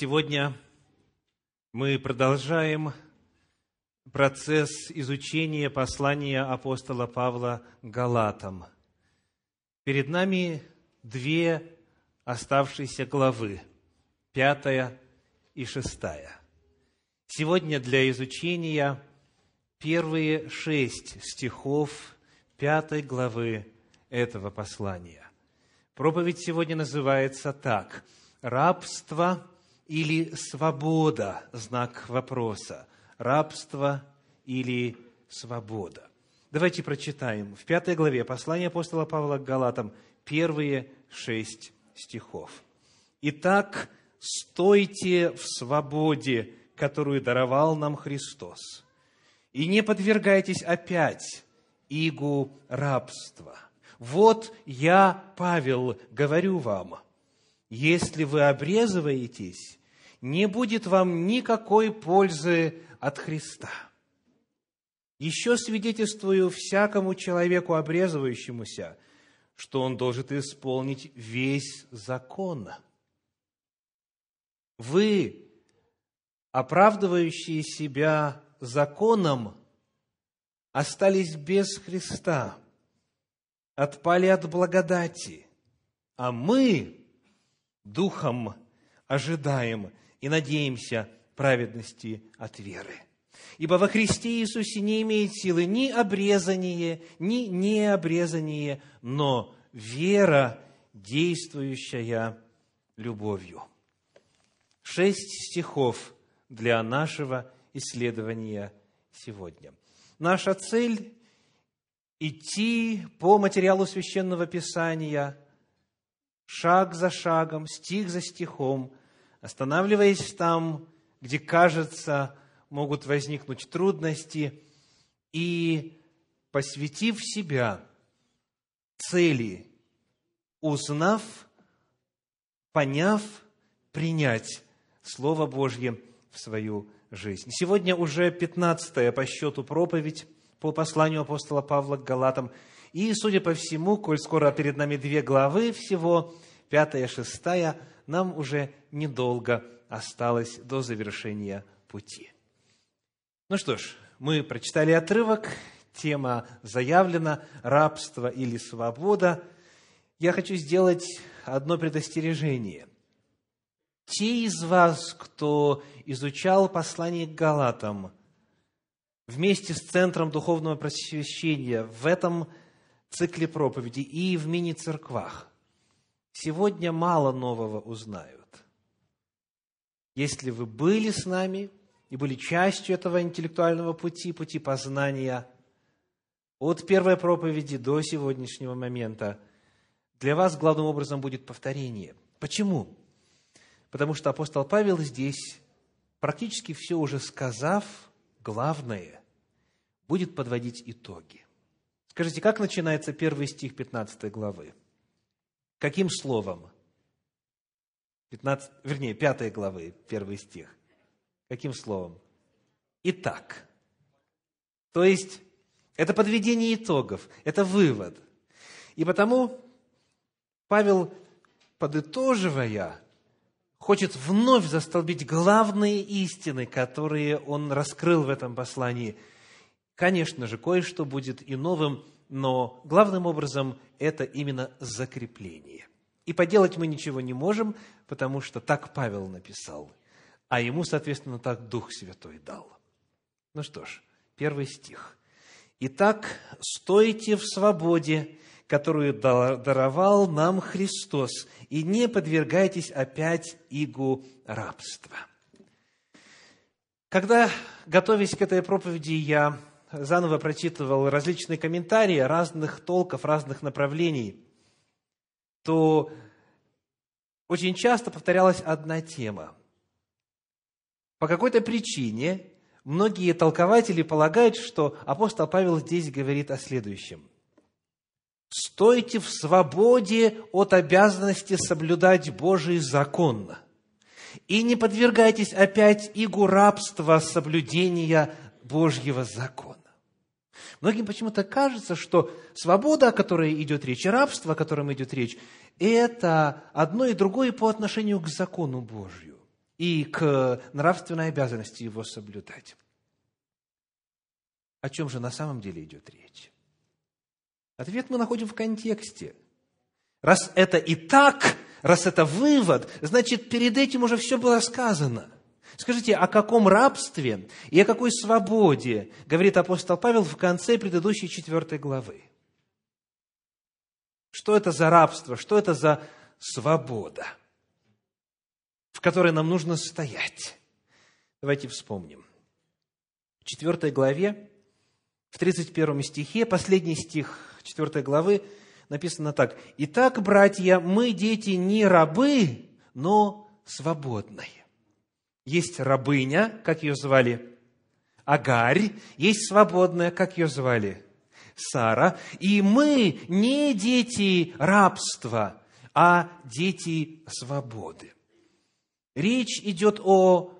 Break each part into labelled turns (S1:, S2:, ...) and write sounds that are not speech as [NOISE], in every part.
S1: Сегодня мы продолжаем процесс изучения послания апостола Павла Галатам. Перед нами две оставшиеся главы, пятая и шестая. Сегодня для изучения первые шесть стихов пятой главы этого послания. Проповедь сегодня называется так «Рабство – или свобода? Знак вопроса. Рабство или свобода? Давайте прочитаем в пятой главе послания апостола Павла к Галатам первые шесть стихов. «Итак, стойте в свободе, которую даровал нам Христос, и не подвергайтесь опять игу рабства. Вот я, Павел, говорю вам, если вы обрезываетесь, не будет вам никакой пользы от Христа. Еще свидетельствую всякому человеку, обрезывающемуся, что он должен исполнить весь закон. Вы, оправдывающие себя законом, остались без Христа, отпали от благодати, а мы духом ожидаем и надеемся праведности от веры. Ибо во Христе Иисусе не имеет силы ни обрезание, ни необрезание, но вера, действующая любовью. Шесть стихов для нашего исследования сегодня. Наша цель – идти по материалу Священного Писания, шаг за шагом, стих за стихом, останавливаясь там, где, кажется, могут возникнуть трудности, и посвятив себя цели, узнав, поняв, принять Слово Божье в свою жизнь. Сегодня уже пятнадцатая по счету проповедь по посланию апостола Павла к Галатам. И, судя по всему, коль скоро перед нами две главы всего, пятая, шестая, нам уже недолго осталось до завершения пути. Ну что ж, мы прочитали отрывок, тема заявлена «Рабство или свобода». Я хочу сделать одно предостережение. Те из вас, кто изучал послание к Галатам вместе с Центром Духовного Просвещения в этом цикле проповеди и в мини-церквах, сегодня мало нового узнают. Если вы были с нами и были частью этого интеллектуального пути, пути познания, от первой проповеди до сегодняшнего момента, для вас главным образом будет повторение. Почему? Потому что апостол Павел здесь, практически все уже сказав, главное, будет подводить итоги. Скажите, как начинается первый стих 15 главы? Каким словом? 15, вернее, 5 главы, первый стих. Каким словом? Итак. То есть, это подведение итогов, это вывод. И потому Павел, подытоживая, хочет вновь застолбить главные истины, которые он раскрыл в этом послании. Конечно же, кое-что будет и новым, но главным образом это именно закрепление. И поделать мы ничего не можем, потому что так Павел написал, а ему, соответственно, так Дух Святой дал. Ну что ж, первый стих. «Итак, стойте в свободе, которую даровал нам Христос, и не подвергайтесь опять игу рабства». Когда, готовясь к этой проповеди, я заново прочитывал различные комментарии разных толков, разных направлений, то очень часто повторялась одна тема. По какой-то причине многие толкователи полагают, что апостол Павел здесь говорит о следующем. «Стойте в свободе от обязанности соблюдать Божий закон, и не подвергайтесь опять игу рабства соблюдения Божьего закона». Многим почему-то кажется, что свобода, о которой идет речь, и рабство, о котором идет речь, это одно и другое по отношению к закону Божью. и к нравственной обязанности его соблюдать. О чем же на самом деле идет речь? Ответ мы находим в контексте. Раз это и так, раз это вывод, значит, перед этим уже все было сказано. Скажите, о каком рабстве и о какой свободе говорит апостол Павел в конце предыдущей четвертой главы? Что это за рабство? Что это за свобода, в которой нам нужно стоять? Давайте вспомним. В четвертой главе, в 31 стихе, последний стих четвертой главы, написано так. «Итак, братья, мы дети не рабы, но свободные». Есть рабыня, как ее звали? Агарь. Есть свободная, как ее звали? Сара. И мы не дети рабства, а дети свободы. Речь идет о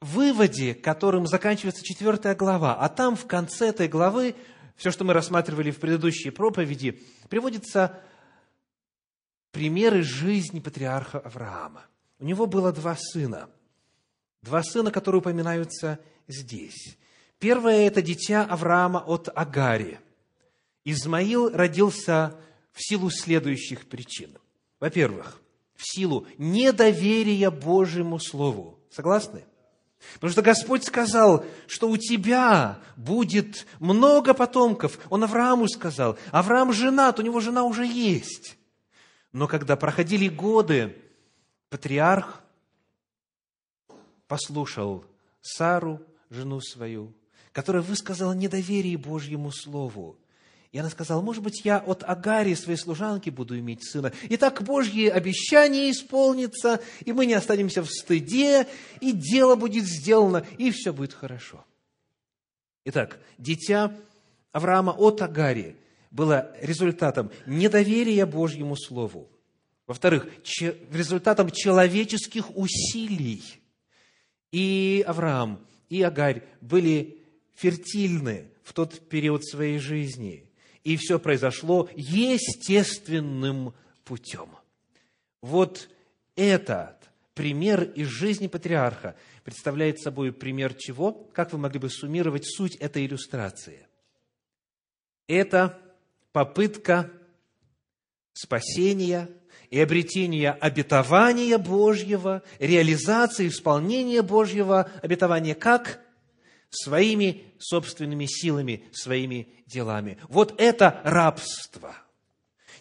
S1: выводе, которым заканчивается четвертая глава. А там в конце этой главы, все, что мы рассматривали в предыдущей проповеди, приводятся примеры жизни патриарха Авраама. У него было два сына. Два сына, которые упоминаются здесь. Первое – это дитя Авраама от Агари. Измаил родился в силу следующих причин. Во-первых, в силу недоверия Божьему Слову. Согласны? Потому что Господь сказал, что у тебя будет много потомков. Он Аврааму сказал. Авраам женат, у него жена уже есть. Но когда проходили годы, патриарх послушал Сару, жену свою, которая высказала недоверие Божьему Слову. И она сказала, может быть, я от Агари, своей служанки, буду иметь сына. И так Божьи обещания исполнится, и мы не останемся в стыде, и дело будет сделано, и все будет хорошо. Итак, дитя Авраама от Агари было результатом недоверия Божьему Слову. Во-вторых, результатом человеческих усилий. И Авраам, и Агарь были фертильны в тот период своей жизни. И все произошло естественным путем. Вот этот пример из жизни патриарха представляет собой пример чего? Как вы могли бы суммировать суть этой иллюстрации? Это попытка спасения – и обретения обетования Божьего, реализации, исполнения Божьего обетования как? Своими собственными силами, своими делами. Вот это рабство.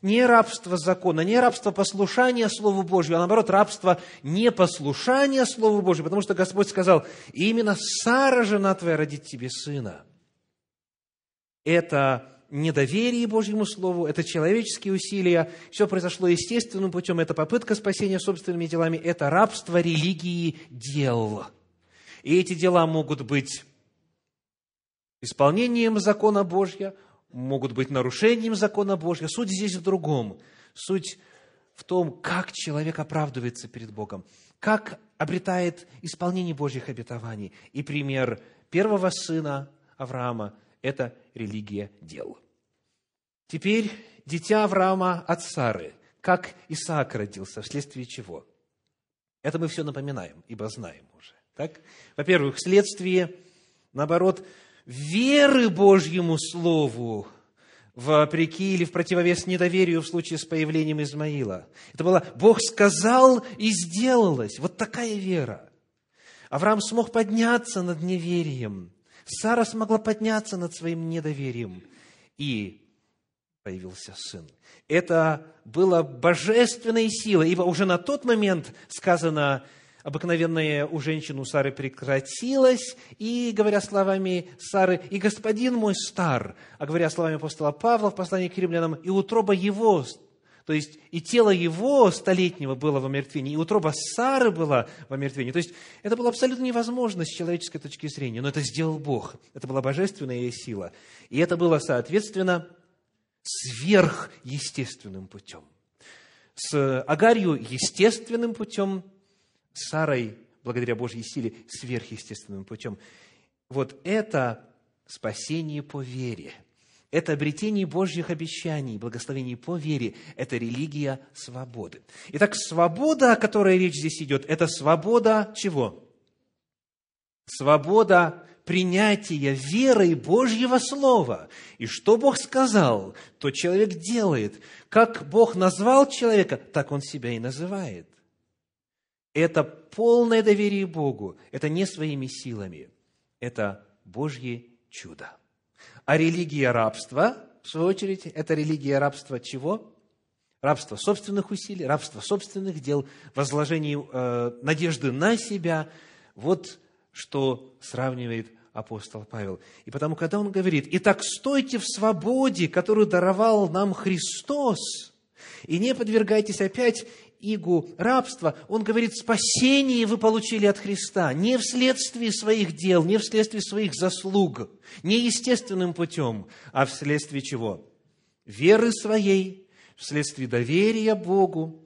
S1: Не рабство закона, не рабство послушания Слову Божьему, а наоборот, рабство непослушания Слову Божьему, потому что Господь сказал, именно Сара, жена твоя, родит тебе сына. Это недоверие Божьему Слову, это человеческие усилия, все произошло естественным путем, это попытка спасения собственными делами, это рабство религии дел. И эти дела могут быть исполнением закона Божьего, могут быть нарушением закона Божьего. Суть здесь в другом. Суть в том, как человек оправдывается перед Богом, как обретает исполнение Божьих обетований. И пример первого сына Авраама – это религия дел. Теперь дитя Авраама от Сары, как Исаак родился, вследствие чего? Это мы все напоминаем, ибо знаем уже. Так? Во-первых, вследствие, наоборот, веры Божьему Слову, вопреки или в противовес недоверию в случае с появлением Измаила. Это было «Бог сказал и сделалось». Вот такая вера. Авраам смог подняться над неверием. Сара смогла подняться над своим недоверием. И появился сын. Это было божественной силой, ибо уже на тот момент сказано, обыкновенное у женщин у Сары прекратилось, и, говоря словами Сары, и господин мой стар, а говоря словами апостола Павла в послании к римлянам, и утроба его, то есть и тело его столетнего было в омертвении, и утроба Сары была в омертвении. То есть это было абсолютно невозможно с человеческой точки зрения, но это сделал Бог. Это была божественная сила. И это было, соответственно, сверхъестественным путем. С Агарью естественным путем, с Сарой, благодаря Божьей силе, сверхъестественным путем. Вот это спасение по вере. Это обретение Божьих обещаний, благословений по вере, это религия свободы. Итак, свобода, о которой речь здесь идет, это свобода чего? Свобода принятия верой Божьего Слова. И что Бог сказал, то человек делает. Как Бог назвал человека, так он себя и называет. Это полное доверие Богу. Это не своими силами. Это Божье чудо. А религия рабства, в свою очередь, это религия рабства чего? Рабство собственных усилий, рабство собственных дел, возложение э, надежды на себя. Вот что сравнивает апостол Павел. И потому, когда он говорит, «Итак, стойте в свободе, которую даровал нам Христос, и не подвергайтесь опять игу рабства, он говорит, спасение вы получили от Христа не вследствие своих дел, не вследствие своих заслуг, не естественным путем, а вследствие чего? Веры своей, вследствие доверия Богу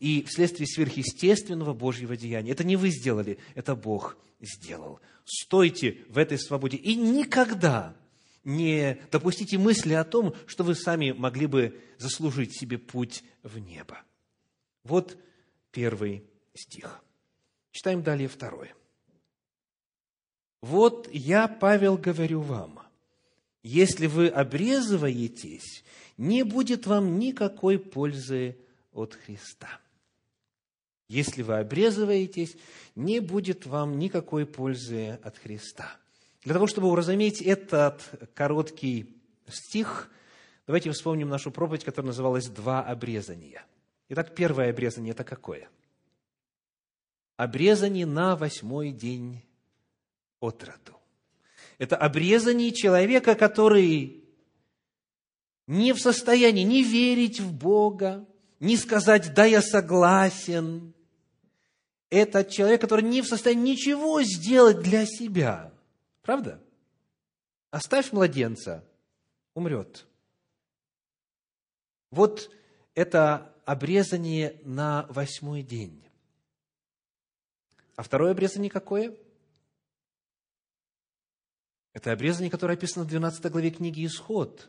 S1: и вследствие сверхъестественного Божьего деяния. Это не вы сделали, это Бог сделал. Стойте в этой свободе и никогда не допустите мысли о том, что вы сами могли бы заслужить себе путь в небо. Вот первый стих. Читаем далее второй. «Вот я, Павел, говорю вам, если вы обрезываетесь, не будет вам никакой пользы от Христа». Если вы обрезываетесь, не будет вам никакой пользы от Христа. Для того, чтобы уразуметь этот короткий стих, давайте вспомним нашу проповедь, которая называлась «Два обрезания». Итак, первое обрезание – это какое? Обрезание на восьмой день от роду. Это обрезание человека, который не в состоянии не верить в Бога, не сказать «да, я согласен». Это человек, который не в состоянии ничего сделать для себя. Правда? Оставь младенца, умрет. Вот это обрезание на восьмой день. А второе обрезание какое? Это обрезание, которое описано в 12 главе книги «Исход».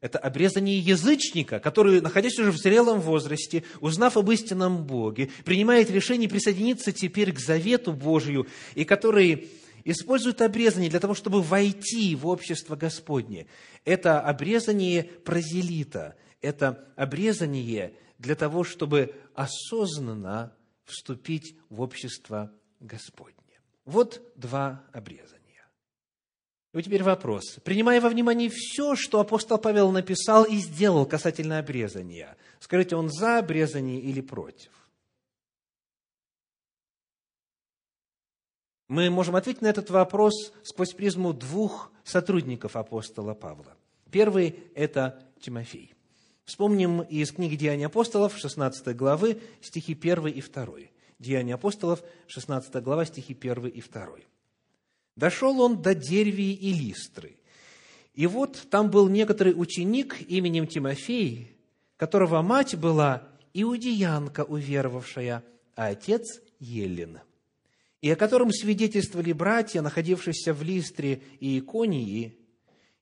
S1: Это обрезание язычника, который, находясь уже в зрелом возрасте, узнав об истинном Боге, принимает решение присоединиться теперь к завету Божию, и который использует обрезание для того, чтобы войти в общество Господне. Это обрезание прозелита, это обрезание для того, чтобы осознанно вступить в общество Господне. Вот два обрезания. И вот теперь вопрос. Принимая во внимание все, что апостол Павел написал и сделал касательно обрезания, скажите, он за обрезание или против? Мы можем ответить на этот вопрос сквозь призму двух сотрудников апостола Павла. Первый – это Тимофей. Вспомним из книги «Деяния апостолов» 16 главы, стихи 1 и 2. «Деяния апостолов», 16 глава, стихи 1 и 2. «Дошел он до Дервии и Листры. И вот там был некоторый ученик именем Тимофей, которого мать была иудеянка уверовавшая, а отец – Еллин, и о котором свидетельствовали братья, находившиеся в Листре и Иконии,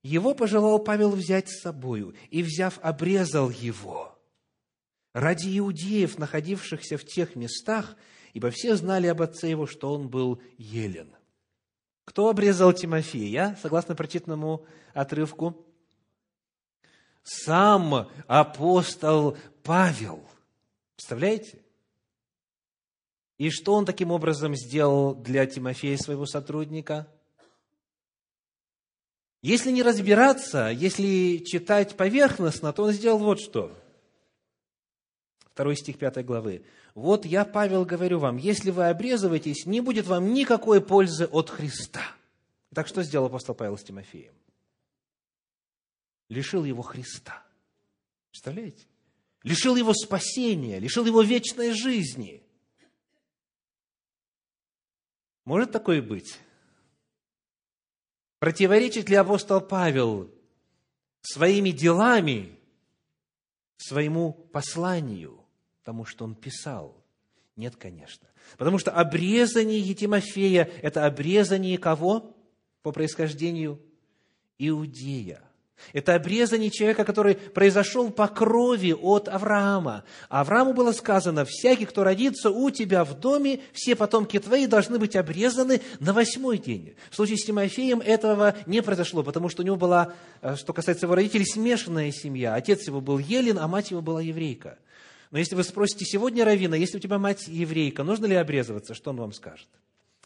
S1: его пожелал Павел взять с собою, и, взяв, обрезал его. Ради иудеев, находившихся в тех местах, ибо все знали об отце его, что он был елен. Кто обрезал Тимофея, согласно прочитанному отрывку? Сам апостол Павел. Представляете? И что он таким образом сделал для Тимофея, своего сотрудника – если не разбираться, если читать поверхностно, то он сделал вот что. Второй стих пятой главы. «Вот я, Павел, говорю вам, если вы обрезываетесь, не будет вам никакой пользы от Христа». Так что сделал апостол Павел с Тимофеем? Лишил его Христа. Представляете? Лишил его спасения, лишил его вечной жизни. Может такое быть? Противоречит ли апостол Павел своими делами своему посланию, тому, что он писал? Нет, конечно. Потому что обрезание Тимофея – это обрезание кого по происхождению? Иудея. Это обрезание человека, который произошел по крови от Авраама. Аврааму было сказано, всякий, кто родится у тебя в доме, все потомки твои должны быть обрезаны на восьмой день. В случае с Тимофеем этого не произошло, потому что у него была, э, что касается его родителей, смешанная семья. Отец его был елен, а мать его была еврейка. Но если вы спросите сегодня Равина, если у тебя мать еврейка, нужно ли обрезываться, что он вам скажет?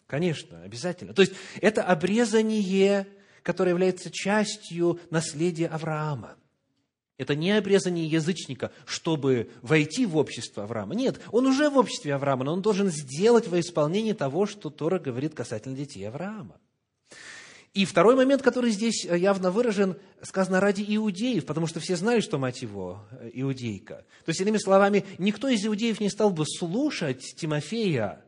S1: Конечно, обязательно. То есть это обрезание которое является частью наследия Авраама. Это не обрезание язычника, чтобы войти в общество Авраама. Нет, он уже в обществе Авраама, но он должен сделать во исполнение того, что Тора говорит касательно детей Авраама. И второй момент, который здесь явно выражен, сказано ради иудеев, потому что все знают, что мать его иудейка. То есть, иными словами, никто из иудеев не стал бы слушать Тимофея,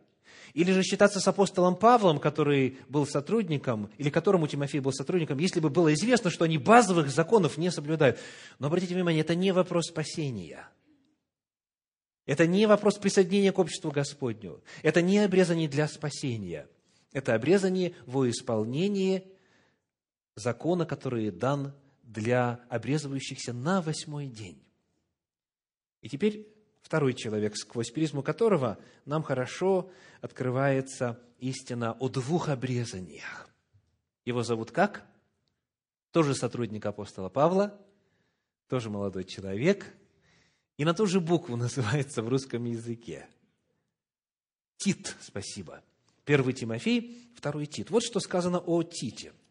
S1: или же считаться с апостолом Павлом, который был сотрудником, или которому Тимофей был сотрудником, если бы было известно, что они базовых законов не соблюдают. Но обратите внимание, это не вопрос спасения. Это не вопрос присоединения к обществу Господню. Это не обрезание для спасения. Это обрезание во исполнение закона, который дан для обрезывающихся на восьмой день. И теперь второй человек, сквозь призму которого нам хорошо открывается истина о двух обрезаниях. Его зовут как? Тоже сотрудник апостола Павла, тоже молодой человек, и на ту же букву [LAUGHS] называется в русском языке. Тит, спасибо. Первый Тимофей, второй Тит. Вот что сказано о Тите –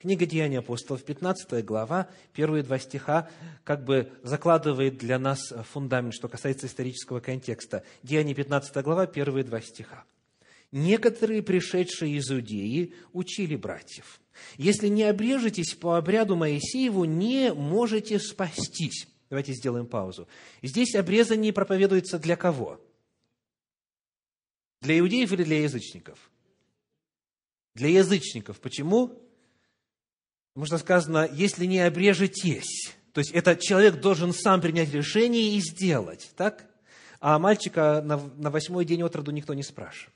S1: Книга Деяний апостолов, 15 глава, первые два стиха, как бы закладывает для нас фундамент, что касается исторического контекста. Деяния, 15 глава, первые два стиха. «Некоторые, пришедшие из Иудеи, учили братьев, если не обрежетесь по обряду Моисееву, не можете спастись». Давайте сделаем паузу. Здесь обрезание проповедуется для кого? Для иудеев или для язычников? Для язычников. Почему? Потому что сказано, если не обрежетесь, то есть этот человек должен сам принять решение и сделать, так? А мальчика на, на восьмой день от роду никто не спрашивает.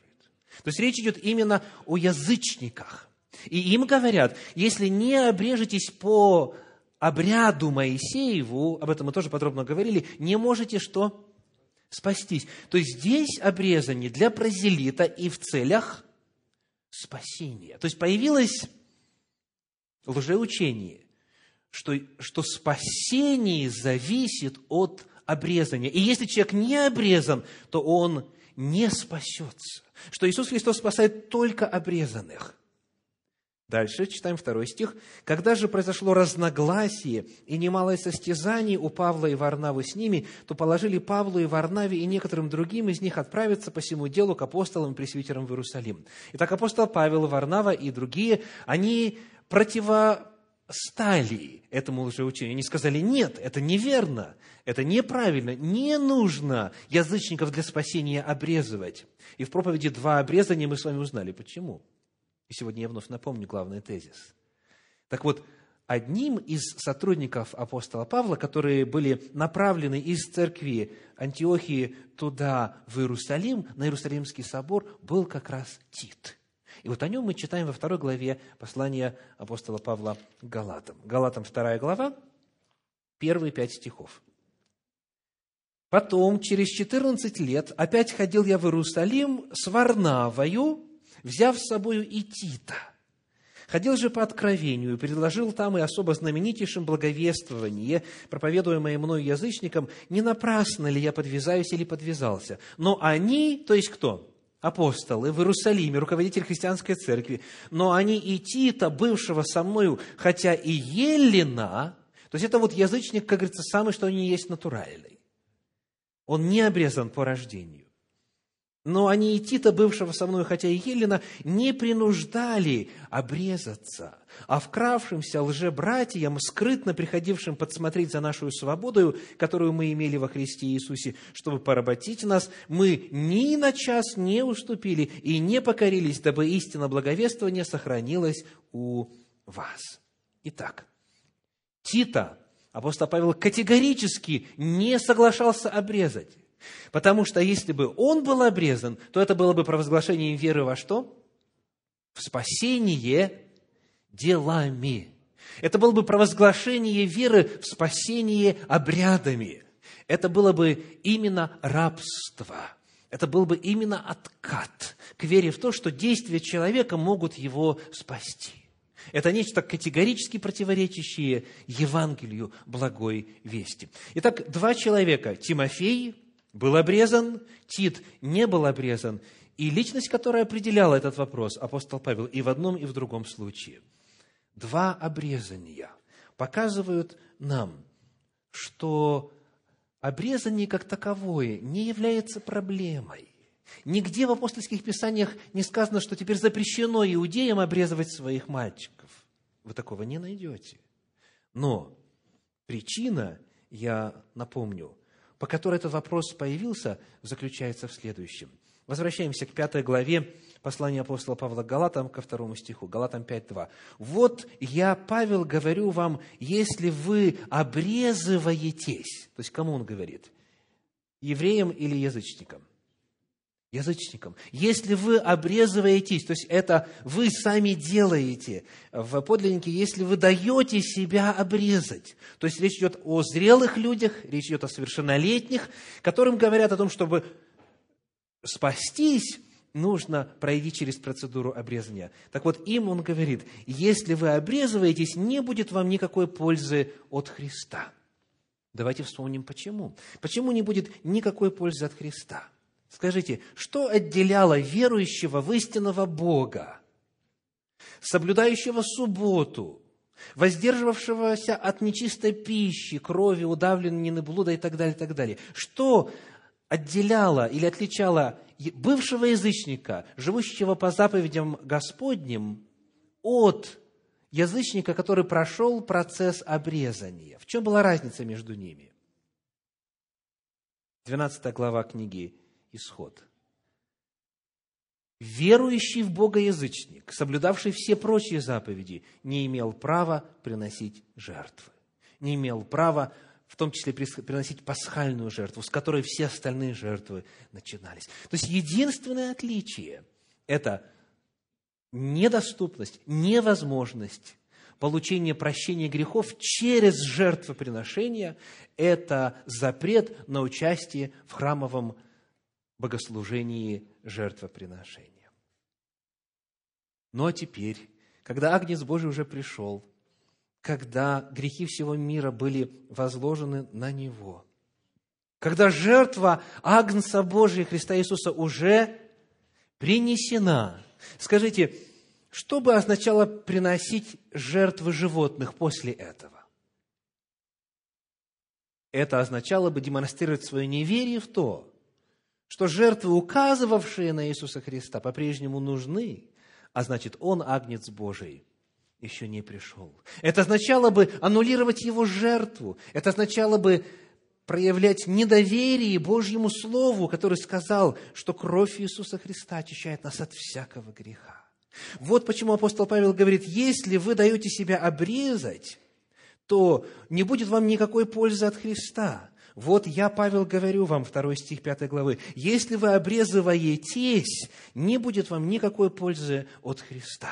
S1: То есть речь идет именно о язычниках. И им говорят, если не обрежетесь по обряду Моисееву, об этом мы тоже подробно говорили, не можете что? Спастись. То есть здесь обрезание для прозелита и в целях спасения. То есть появилась лжеучение, что, что спасение зависит от обрезания. И если человек не обрезан, то он не спасется. Что Иисус Христос спасает только обрезанных. Дальше читаем второй стих. «Когда же произошло разногласие и немалое состязание у Павла и Варнавы с ними, то положили Павлу и Варнаве и некоторым другим из них отправиться по всему делу к апостолам и пресвитерам в Иерусалим». Итак, апостол Павел, Варнава и другие, они противостали этому лжеучению. Они сказали, нет, это неверно, это неправильно, не нужно язычников для спасения обрезывать. И в проповеди два обрезания мы с вами узнали, почему. И сегодня я вновь напомню главный тезис. Так вот, одним из сотрудников апостола Павла, которые были направлены из церкви Антиохии туда, в Иерусалим, на Иерусалимский собор, был как раз Тит – и вот о нем мы читаем во второй главе послания апостола Павла Галатам. Галатам вторая глава, первые пять стихов. Потом, через 14 лет, опять ходил я в Иерусалим с Варнавою, взяв с собою и Тита. Ходил же по откровению предложил там и особо знаменитейшим благовествование, проповедуемое мною язычникам, не напрасно ли я подвязаюсь или подвязался. Но они, то есть кто? Апостолы в Иерусалиме, руководитель христианской церкви, но они и Тита, бывшего со мною, хотя и Елена, то есть это вот язычник, как говорится, самый, что они есть натуральный. Он не обрезан по рождению. Но они и Тита, бывшего со мной, хотя и Елена, не принуждали обрезаться, а вкравшимся лжебратьям, скрытно приходившим подсмотреть за нашу свободу, которую мы имели во Христе Иисусе, чтобы поработить нас, мы ни на час не уступили и не покорились, дабы истина благовествования сохранилась у вас. Итак, Тита апостол Павел категорически не соглашался обрезать. Потому что если бы он был обрезан, то это было бы провозглашение веры во что? В спасение делами. Это было бы провозглашение веры в спасение обрядами. Это было бы именно рабство. Это был бы именно откат к вере в то, что действия человека могут его спасти. Это нечто категорически противоречащее Евангелию благой вести. Итак, два человека. Тимофей был обрезан, Тит не был обрезан. И личность, которая определяла этот вопрос, апостол Павел, и в одном, и в другом случае. Два обрезания показывают нам, что обрезание как таковое не является проблемой. Нигде в апостольских писаниях не сказано, что теперь запрещено иудеям обрезывать своих мальчиков. Вы такого не найдете. Но причина, я напомню, по которой этот вопрос появился, заключается в следующем. Возвращаемся к пятой главе послания апостола Павла к Галатам, ко второму стиху, Галатам 5.2. «Вот я, Павел, говорю вам, если вы обрезываетесь...» То есть, кому он говорит? Евреям или язычникам? Язычникам. Если вы обрезываетесь, то есть это вы сами делаете в подлиннике, если вы даете себя обрезать, то есть речь идет о зрелых людях, речь идет о совершеннолетних, которым говорят о том, чтобы спастись, нужно пройти через процедуру обрезания. Так вот, им он говорит, если вы обрезываетесь, не будет вам никакой пользы от Христа. Давайте вспомним, почему. Почему не будет никакой пользы от Христа? Скажите, что отделяло верующего в истинного Бога, соблюдающего субботу, воздерживавшегося от нечистой пищи, крови, удавленной блуда и так далее, и так далее? Что отделяло или отличало бывшего язычника, живущего по заповедям Господним, от язычника, который прошел процесс обрезания. В чем была разница между ними? 12 глава книги «Исход». Верующий в Бога язычник, соблюдавший все прочие заповеди, не имел права приносить жертвы, не имел права в том числе приносить пасхальную жертву, с которой все остальные жертвы начинались. То есть единственное отличие – это недоступность, невозможность получения прощения грехов через жертвоприношение – это запрет на участие в храмовом богослужении жертвоприношения. Ну а теперь, когда Агнец Божий уже пришел – когда грехи всего мира были возложены на Него. Когда жертва Агнца Божия Христа Иисуса уже принесена. Скажите, что бы означало приносить жертвы животных после этого? Это означало бы демонстрировать свое неверие в то, что жертвы, указывавшие на Иисуса Христа, по-прежнему нужны, а значит, Он Агнец Божий – еще не пришел. Это означало бы аннулировать его жертву. Это означало бы проявлять недоверие Божьему Слову, который сказал, что кровь Иисуса Христа очищает нас от всякого греха. Вот почему апостол Павел говорит, если вы даете себя обрезать, то не будет вам никакой пользы от Христа. Вот я, Павел, говорю вам, второй стих 5 главы, если вы обрезываетесь, не будет вам никакой пользы от Христа,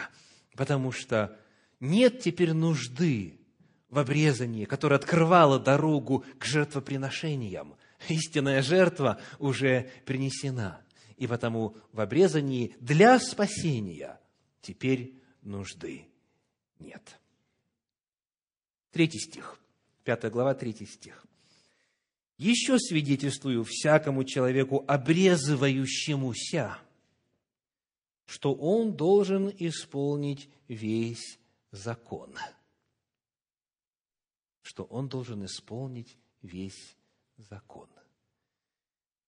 S1: потому что нет теперь нужды в обрезании, которое открывало дорогу к жертвоприношениям. Истинная жертва уже принесена. И потому в обрезании для спасения теперь нужды нет. Третий стих. Пятая глава, третий стих. «Еще свидетельствую всякому человеку, обрезывающемуся, что он должен исполнить весь закон, что он должен исполнить весь закон.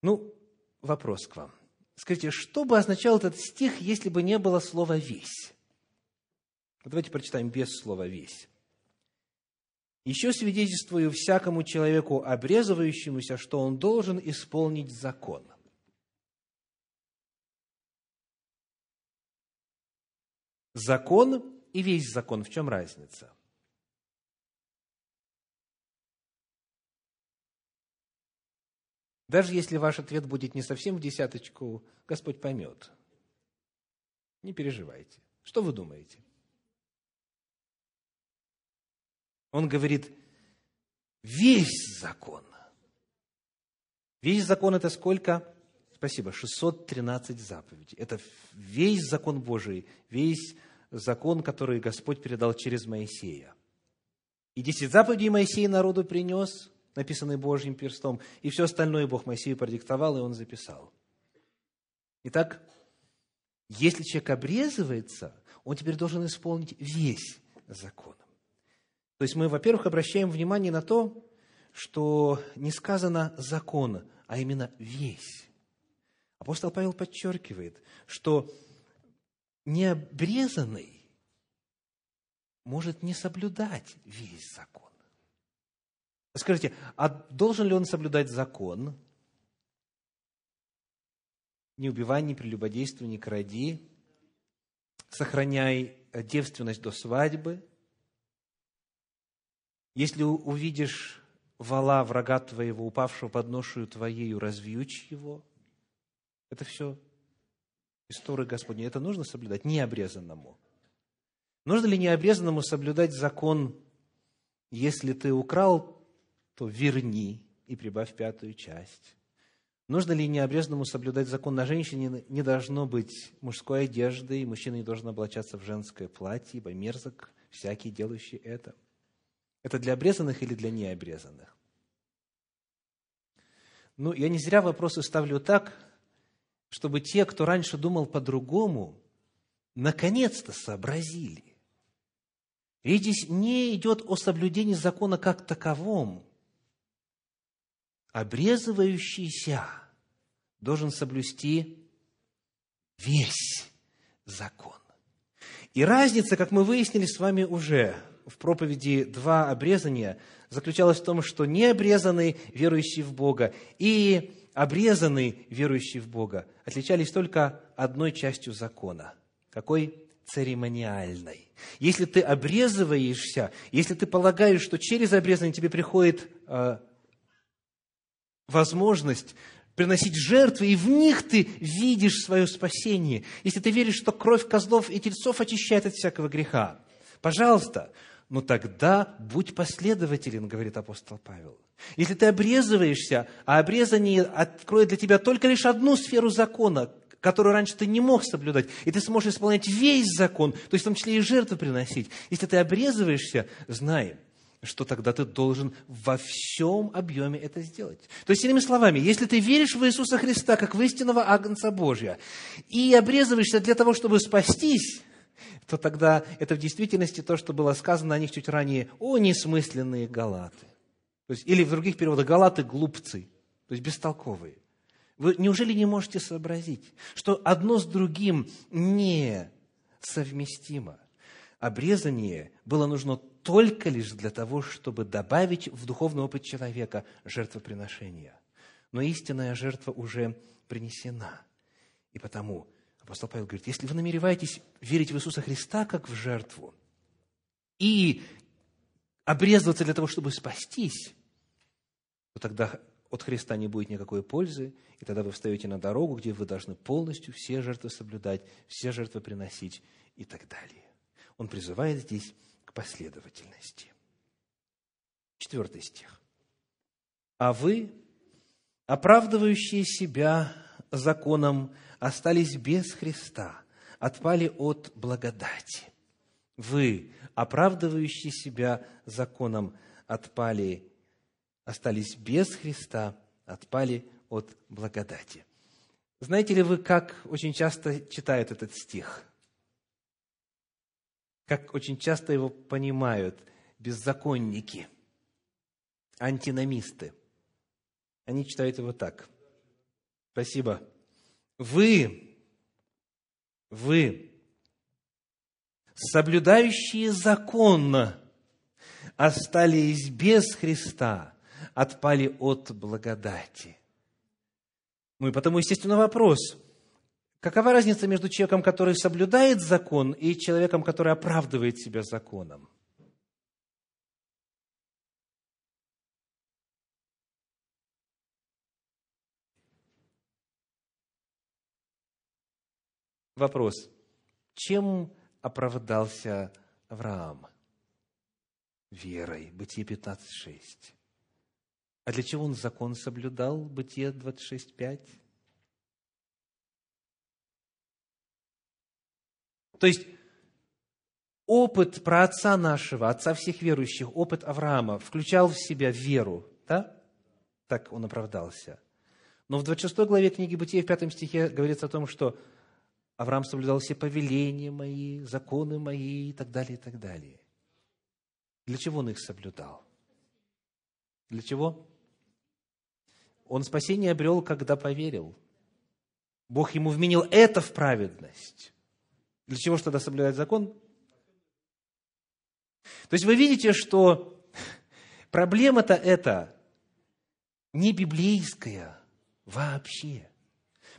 S1: Ну, вопрос к вам. Скажите, что бы означал этот стих, если бы не было слова «весь»? Давайте прочитаем без слова «весь». Еще свидетельствую всякому человеку, обрезывающемуся, что он должен исполнить закон. Закон и весь закон. В чем разница? Даже если ваш ответ будет не совсем в десяточку, Господь поймет. Не переживайте. Что вы думаете? Он говорит, весь закон. Весь закон – это сколько? Спасибо, 613 заповедей. Это весь закон Божий, весь закон, который Господь передал через Моисея. И десять заповедей Моисей народу принес, написанные Божьим перстом, и все остальное Бог Моисею продиктовал, и он записал. Итак, если человек обрезывается, он теперь должен исполнить весь закон. То есть мы, во-первых, обращаем внимание на то, что не сказано закон, а именно весь. Апостол Павел подчеркивает, что необрезанный может не соблюдать весь закон. Скажите, а должен ли он соблюдать закон? Не убивай, не прелюбодействуй, не кради, сохраняй девственность до свадьбы. Если увидишь вала врага твоего, упавшего под ношую твоею, развьючь его. Это все история Господня. Это нужно соблюдать необрезанному. Нужно ли необрезанному соблюдать закон, если ты украл, то верни и прибавь пятую часть? Нужно ли необрезанному соблюдать закон? На женщине не должно быть мужской одежды, и мужчина не должен облачаться в женское платье, ибо мерзок всякий, делающий это. Это для обрезанных или для необрезанных? Ну, я не зря вопросы ставлю так, чтобы те, кто раньше думал по-другому, наконец-то сообразили. Речь здесь не идет о соблюдении закона как таковом. Обрезывающийся должен соблюсти весь закон. И разница, как мы выяснили с вами уже в проповеди «Два обрезания», заключалась в том, что необрезанный, верующий в Бога, и обрезанный, верующий в Бога, отличались только одной частью закона. Какой? Церемониальной. Если ты обрезываешься, если ты полагаешь, что через обрезание тебе приходит э, возможность приносить жертвы, и в них ты видишь свое спасение. Если ты веришь, что кровь козлов и тельцов очищает от всякого греха, пожалуйста, но тогда будь последователен, говорит апостол Павел. Если ты обрезываешься, а обрезание откроет для тебя только лишь одну сферу закона, которую раньше ты не мог соблюдать, и ты сможешь исполнять весь закон, то есть в том числе и жертвы приносить. Если ты обрезываешься, знай, что тогда ты должен во всем объеме это сделать. То есть, иными словами, если ты веришь в Иисуса Христа как в истинного Агнца Божия и обрезываешься для того, чтобы спастись, то тогда это в действительности то, что было сказано о них чуть ранее, о несмысленные галаты. То есть, или в других переводах, галаты – глупцы, то есть бестолковые. Вы неужели не можете сообразить, что одно с другим не совместимо? Обрезание было нужно только лишь для того, чтобы добавить в духовный опыт человека жертвоприношения. Но истинная жертва уже принесена. И потому Апостол Павел говорит, если вы намереваетесь верить в Иисуса Христа как в жертву и обрезываться для того, чтобы спастись, то тогда от Христа не будет никакой пользы, и тогда вы встаете на дорогу, где вы должны полностью все жертвы соблюдать, все жертвы приносить и так далее. Он призывает здесь к последовательности. Четвертый стих. «А вы, оправдывающие себя законом, остались без Христа, отпали от благодати. Вы, оправдывающие себя законом, отпали, остались без Христа, отпали от благодати. Знаете ли вы, как очень часто читают этот стих? Как очень часто его понимают беззаконники, антиномисты? Они читают его так. Спасибо вы, вы, соблюдающие закон, остались без Христа, отпали от благодати. Ну и потому, естественно, вопрос, какова разница между человеком, который соблюдает закон, и человеком, который оправдывает себя законом? Вопрос. Чем оправдался Авраам? верой. Бытие 15.6. А для чего он закон соблюдал? Бытие 26.5. То есть, опыт про отца нашего, отца всех верующих, опыт Авраама включал в себя веру, да? Так он оправдался. Но в 26 главе книги Бытия в 5 стихе говорится о том, что Авраам соблюдал все повеления мои, законы мои и так далее, и так далее. Для чего он их соблюдал? Для чего? Он спасение обрел, когда поверил. Бог ему вменил это в праведность. Для чего же тогда соблюдать закон? То есть вы видите, что проблема-то эта не библейская вообще.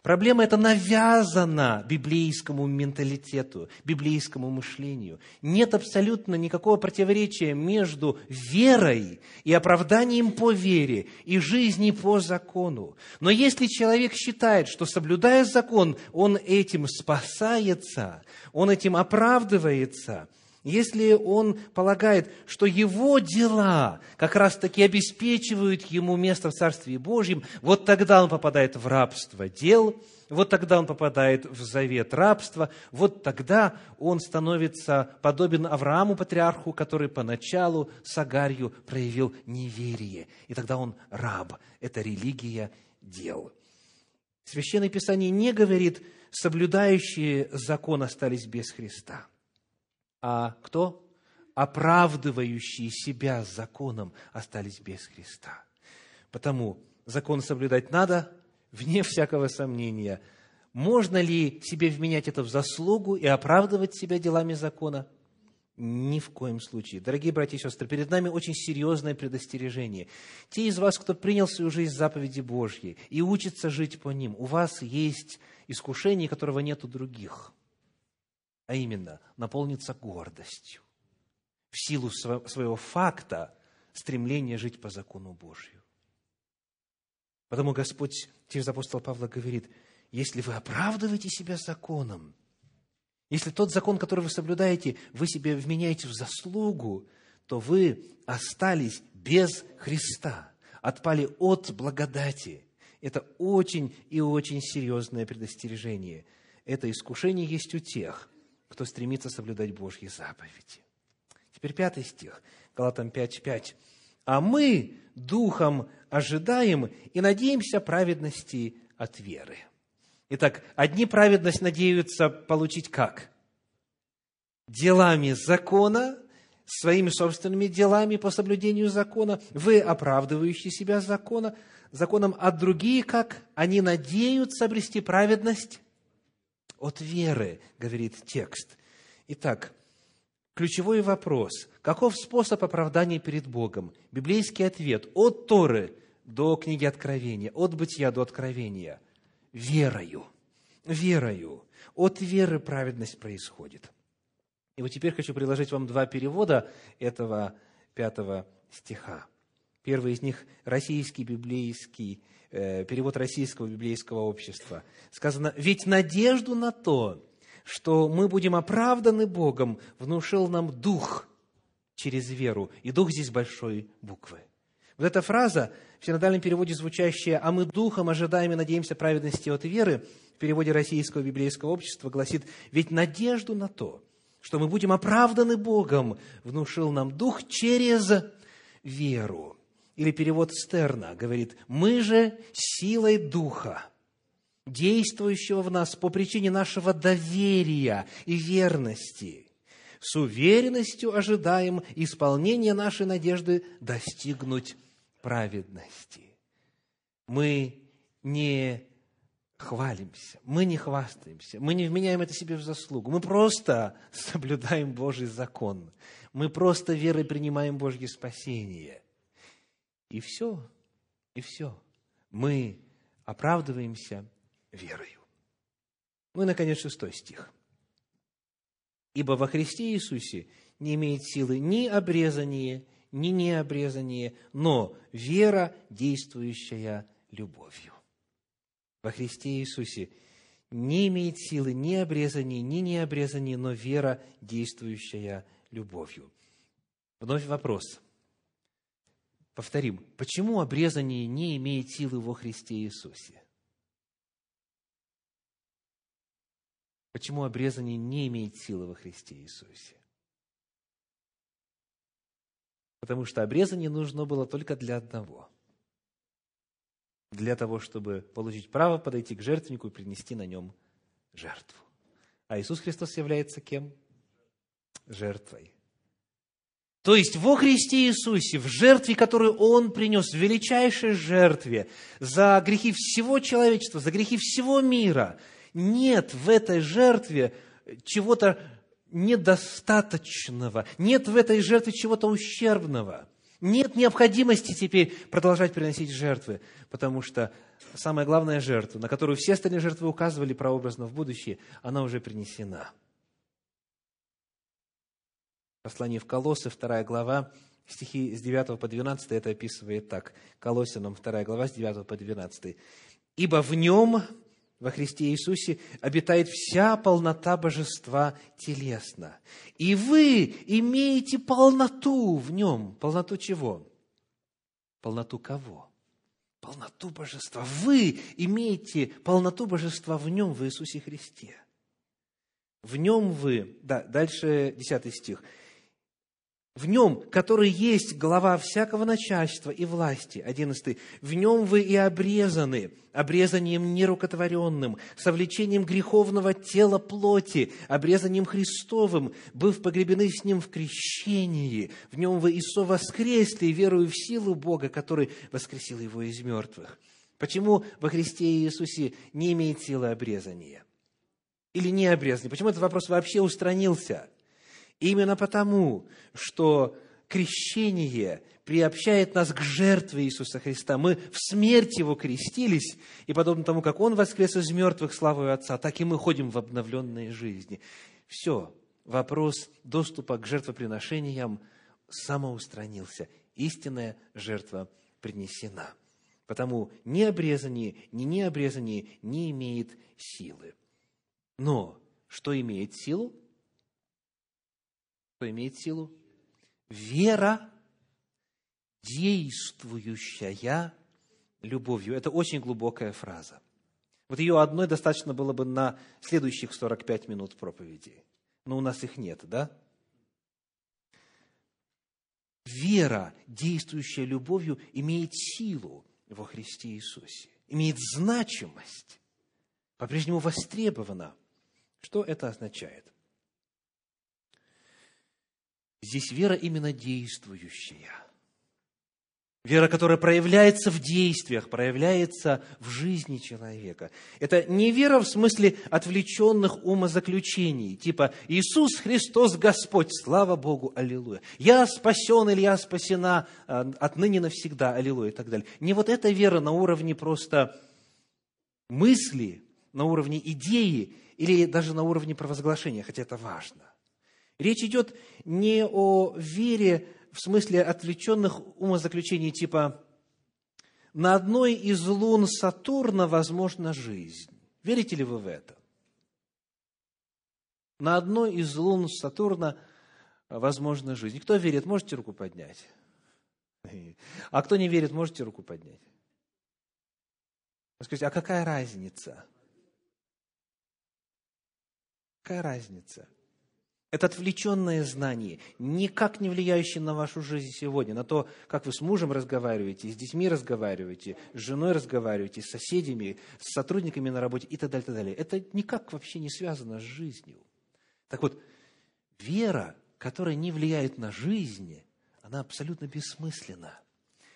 S1: Проблема эта навязана библейскому менталитету, библейскому мышлению. Нет абсолютно никакого противоречия между верой и оправданием по вере и жизнью по закону. Но если человек считает, что соблюдая закон, он этим спасается, он этим оправдывается – если он полагает, что его дела как раз-таки обеспечивают ему место в Царстве Божьем, вот тогда он попадает в рабство дел, вот тогда он попадает в завет рабства, вот тогда он становится подобен Аврааму, патриарху, который поначалу с Агарью проявил неверие. И тогда он раб. Это религия дел. Священное Писание не говорит, соблюдающие закон остались без Христа – а кто? Оправдывающие себя законом остались без Христа. Потому закон соблюдать надо, вне всякого сомнения. Можно ли себе вменять это в заслугу и оправдывать себя делами закона? Ни в коем случае. Дорогие братья и сестры, перед нами очень серьезное предостережение. Те из вас, кто принял свою жизнь заповеди Божьей и учится жить по ним, у вас есть искушение, которого нет у других – а именно наполниться гордостью в силу своего факта стремления жить по закону Божию. Потому Господь через апостола Павла говорит, если вы оправдываете себя законом, если тот закон, который вы соблюдаете, вы себе вменяете в заслугу, то вы остались без Христа, отпали от благодати. Это очень и очень серьезное предостережение. Это искушение есть у тех, кто стремится соблюдать Божьи заповеди. Теперь пятый стих, Галатам 5.5. «А мы духом ожидаем и надеемся праведности от веры». Итак, одни праведность надеются получить как? Делами закона, своими собственными делами по соблюдению закона, вы оправдывающие себя закона, законом, а другие как? Они надеются обрести праведность от веры, говорит текст. Итак, ключевой вопрос. Каков способ оправдания перед Богом? Библейский ответ от Торы до книги Откровения, от Бытия до Откровения. Верою. Верою. От веры праведность происходит. И вот теперь хочу предложить вам два перевода этого пятого стиха. Первый из них – российский библейский перевод российского библейского общества. Сказано, ведь надежду на то, что мы будем оправданы Богом, внушил нам Дух через веру. И Дух здесь большой буквы. Вот эта фраза, в синодальном переводе звучащая «а мы Духом ожидаем и надеемся праведности от веры», в переводе российского библейского общества гласит «ведь надежду на то, что мы будем оправданы Богом, внушил нам Дух через веру». Или перевод Стерна говорит, мы же силой Духа, действующего в нас по причине нашего доверия и верности, с уверенностью ожидаем исполнения нашей надежды достигнуть праведности. Мы не хвалимся, мы не хвастаемся, мы не вменяем это себе в заслугу, мы просто [LAUGHS] соблюдаем Божий закон, мы просто верой принимаем Божье спасение – и все, и все. Мы оправдываемся верою. Ну и, наконец, шестой стих. «Ибо во Христе Иисусе не имеет силы ни обрезание, ни необрезание, но вера, действующая любовью». Во Христе Иисусе не имеет силы ни обрезание, ни необрезание, но вера, действующая любовью. Вновь вопрос. Повторим, почему обрезание не имеет силы во Христе Иисусе? Почему обрезание не имеет силы во Христе Иисусе? Потому что обрезание нужно было только для одного. Для того, чтобы получить право подойти к жертвеннику и принести на нем жертву. А Иисус Христос является кем? Жертвой. То есть во Христе Иисусе, в жертве, которую Он принес, в величайшей жертве за грехи всего человечества, за грехи всего мира, нет в этой жертве чего-то недостаточного, нет в этой жертве чего-то ущербного. Нет необходимости теперь продолжать приносить жертвы, потому что самая главная жертва, на которую все остальные жертвы указывали прообразно в будущее, она уже принесена. Послание в Колоссы, 2 глава, стихи с 9 по 12, это описывает так. Колоссянам, 2 глава, с 9 по 12. «Ибо в нем, во Христе Иисусе, обитает вся полнота божества телесно. И вы имеете полноту в нем». Полноту чего? Полноту кого? полноту божества. Вы имеете полноту божества в нем, в Иисусе Христе. В нем вы, да, дальше 10 стих. В нем, который есть глава всякого начальства и власти, 11, в нем вы и обрезаны, обрезанием нерукотворенным, совлечением греховного тела плоти, обрезанием Христовым, быв погребены с ним в крещении, в нем вы и воскресли, верую в силу Бога, который воскресил его из мертвых. Почему во Христе Иисусе не имеет силы обрезания? Или не обрезания? Почему этот вопрос вообще устранился? Именно потому, что крещение приобщает нас к жертве Иисуса Христа. Мы в смерть Его крестились, и подобно тому, как Он воскрес из мертвых славою Отца, так и мы ходим в обновленной жизни. Все, вопрос доступа к жертвоприношениям самоустранился. Истинная жертва принесена. Потому ни обрезание, ни необрезание не имеет силы. Но что имеет силу? Что имеет силу? Вера, действующая любовью. Это очень глубокая фраза. Вот ее одной достаточно было бы на следующих 45 минут проповеди. Но у нас их нет, да? Вера, действующая любовью, имеет силу во Христе Иисусе, имеет значимость, по-прежнему востребована. Что это означает? Здесь вера именно действующая. Вера, которая проявляется в действиях, проявляется в жизни человека. Это не вера в смысле отвлеченных умозаключений, типа «Иисус Христос Господь, слава Богу, аллилуйя». «Я спасен» или «Я спасена а, отныне навсегда, аллилуйя» и так далее. Не вот эта вера на уровне просто мысли, на уровне идеи или даже на уровне провозглашения, хотя это важно. Речь идет не о вере в смысле отвлеченных умозаключений типа «на одной из лун Сатурна возможна жизнь». Верите ли вы в это? На одной из лун Сатурна возможна жизнь. Кто верит, можете руку поднять? А кто не верит, можете руку поднять? Скажите, а какая разница? Какая разница? Это отвлеченное знание, никак не влияющее на вашу жизнь сегодня, на то, как вы с мужем разговариваете, с детьми разговариваете, с женой разговариваете, с соседями, с сотрудниками на работе и так далее, и так далее. Это никак вообще не связано с жизнью. Так вот, вера, которая не влияет на жизнь, она абсолютно бессмысленна.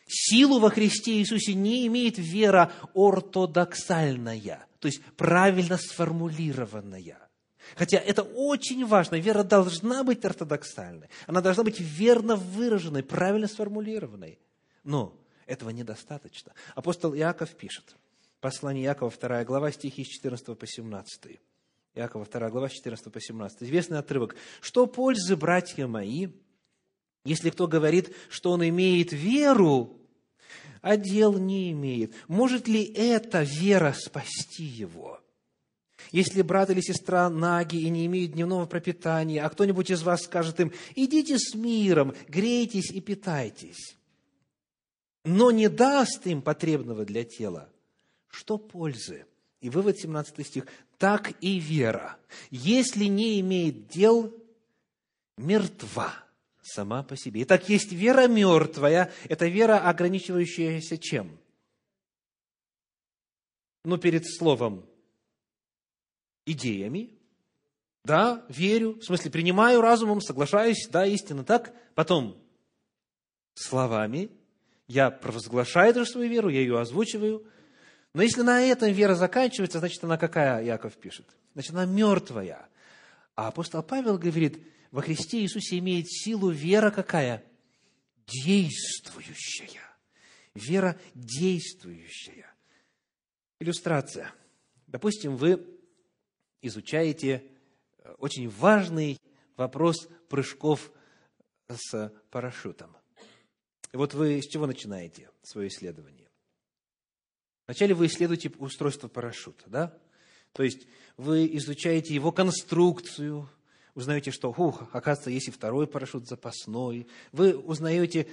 S1: Силу во Христе Иисусе не имеет вера ортодоксальная, то есть правильно сформулированная – Хотя это очень важно. Вера должна быть ортодоксальной. Она должна быть верно выраженной, правильно сформулированной. Но этого недостаточно. Апостол Иаков пишет. Послание Иакова, 2 глава, стихи с 14 по 17. Иакова, 2 глава, с 14 по 17. Известный отрывок. «Что пользы, братья мои, если кто говорит, что он имеет веру, а дел не имеет? Может ли эта вера спасти его?» Если брат или сестра наги и не имеют дневного пропитания, а кто-нибудь из вас скажет им, идите с миром, грейтесь и питайтесь, но не даст им потребного для тела, что пользы? И вывод 17 стих. Так и вера, если не имеет дел, мертва сама по себе. Итак, есть вера мертвая, это вера, ограничивающаяся чем? Ну, перед словом идеями, да, верю, в смысле, принимаю разумом, соглашаюсь, да, истина так. Потом словами, я провозглашаю эту свою веру, я ее озвучиваю. Но если на этом вера заканчивается, значит, она какая, Яков пишет? Значит, она мертвая. А апостол Павел говорит, во Христе Иисусе имеет силу вера какая? Действующая. Вера действующая. Иллюстрация. Допустим, вы изучаете э, очень важный вопрос прыжков с парашютом. Вот вы с чего начинаете свое исследование? Вначале вы исследуете устройство парашюта, да? То есть вы изучаете его конструкцию, узнаете, что, ух, оказывается, есть и второй парашют запасной. Вы узнаете,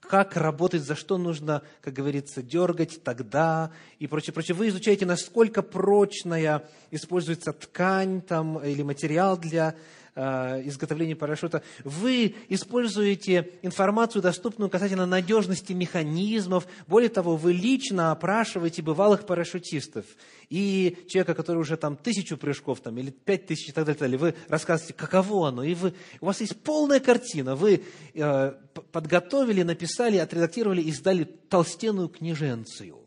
S1: как работать, за что нужно, как говорится, дергать тогда и прочее, прочее. Вы изучаете, насколько прочная используется ткань там, или материал для Э, изготовления парашюта, вы используете информацию, доступную касательно надежности механизмов. Более того, вы лично опрашиваете бывалых парашютистов и человека, который уже там тысячу прыжков там, или пять тысяч и так далее, далее. Вы рассказываете, каково оно. И вы, у вас есть полная картина. Вы э, подготовили, написали, отредактировали и сдали толстенную книженцию.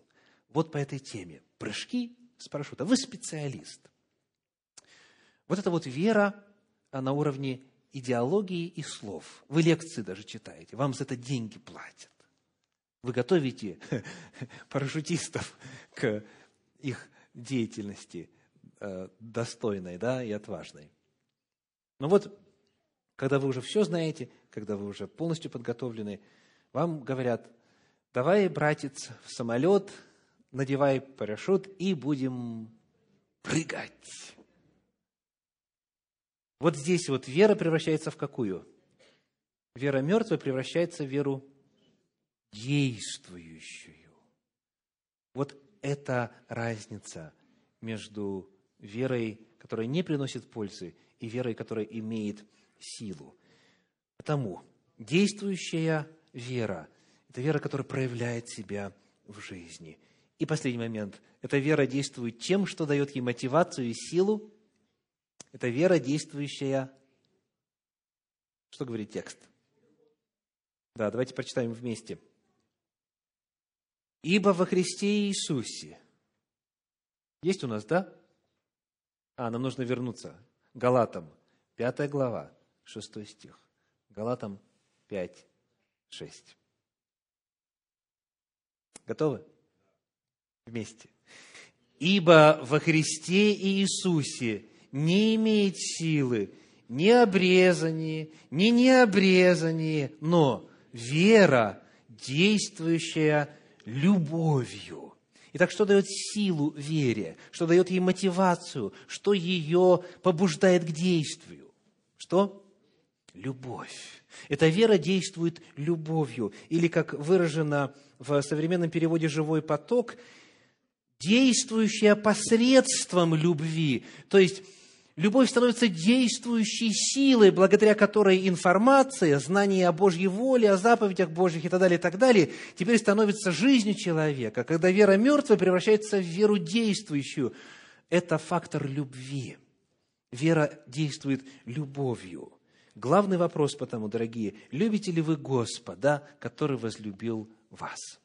S1: Вот по этой теме. Прыжки с парашюта. Вы специалист. Вот это вот вера а на уровне идеологии и слов. Вы лекции даже читаете, вам за это деньги платят. Вы готовите [LAUGHS] парашютистов к их деятельности э, достойной да, и отважной. Но вот, когда вы уже все знаете, когда вы уже полностью подготовлены, вам говорят, давай, братец, в самолет, надевай парашют и будем прыгать. Вот здесь вот вера превращается в какую? Вера мертвая превращается в веру действующую. Вот это разница между верой, которая не приносит пользы, и верой, которая имеет силу. Потому действующая вера – это вера, которая проявляет себя в жизни. И последний момент – эта вера действует тем, что дает ей мотивацию и силу это вера, действующая... Что говорит текст? Да, давайте прочитаем вместе. «Ибо во Христе Иисусе...» Есть у нас, да? А, нам нужно вернуться. Галатам, 5 глава, 6 стих. Галатам 5, 6. Готовы? Вместе. «Ибо во Христе Иисусе не имеет силы ни обрезание, ни необрезание, но вера, действующая любовью. Итак, что дает силу вере? Что дает ей мотивацию? Что ее побуждает к действию? Что? Любовь. Эта вера действует любовью. Или, как выражено в современном переводе «живой поток», действующая посредством любви. То есть, Любовь становится действующей силой, благодаря которой информация, знание о Божьей воле, о заповедях Божьих и так далее, и так далее, теперь становится жизнью человека. Когда вера мертвая превращается в веру действующую. Это фактор любви. Вера действует любовью. Главный вопрос потому, дорогие, любите ли вы Господа, который возлюбил вас?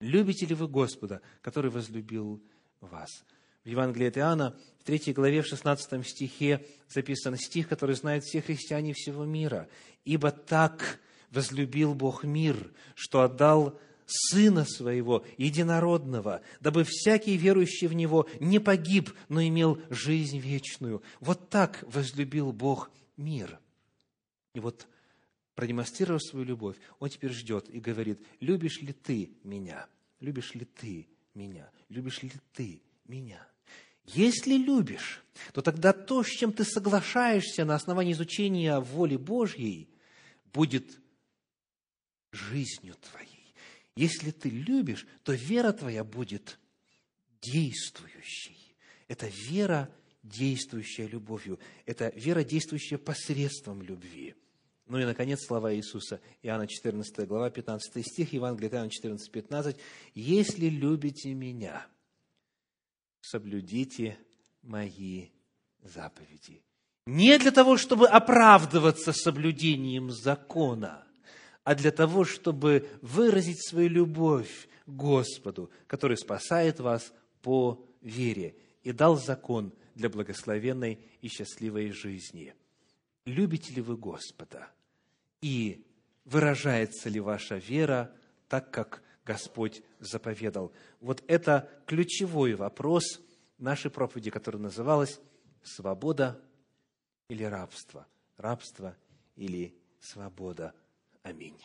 S1: Любите ли вы Господа, который возлюбил вас? В Евангелии от Иоанна, в 3 главе, в 16 стихе записан стих, который знают все христиане всего мира. «Ибо так возлюбил Бог мир, что отдал Сына Своего, Единородного, дабы всякий верующий в Него не погиб, но имел жизнь вечную». Вот так возлюбил Бог мир. И вот, продемонстрировав свою любовь, Он теперь ждет и говорит, «Любишь ли ты меня? Любишь ли ты меня? Любишь ли ты меня?» Если любишь, то тогда то, с чем ты соглашаешься на основании изучения воли Божьей, будет жизнью твоей. Если ты любишь, то вера твоя будет действующей. Это вера, действующая любовью. Это вера, действующая посредством любви. Ну и, наконец, слова Иисуса. Иоанна 14 глава, 15 стих, Евангелие Иоанна 14, 15. «Если любите Меня, соблюдите Мои заповеди». Не для того, чтобы оправдываться соблюдением закона, а для того, чтобы выразить свою любовь Господу, который спасает вас по вере и дал закон для благословенной и счастливой жизни. Любите ли вы Господа? И выражается ли ваша вера так, как Господь заповедал? Вот это ключевой вопрос нашей проповеди, которая называлась «Свобода или рабство?» Рабство или свобода. Аминь.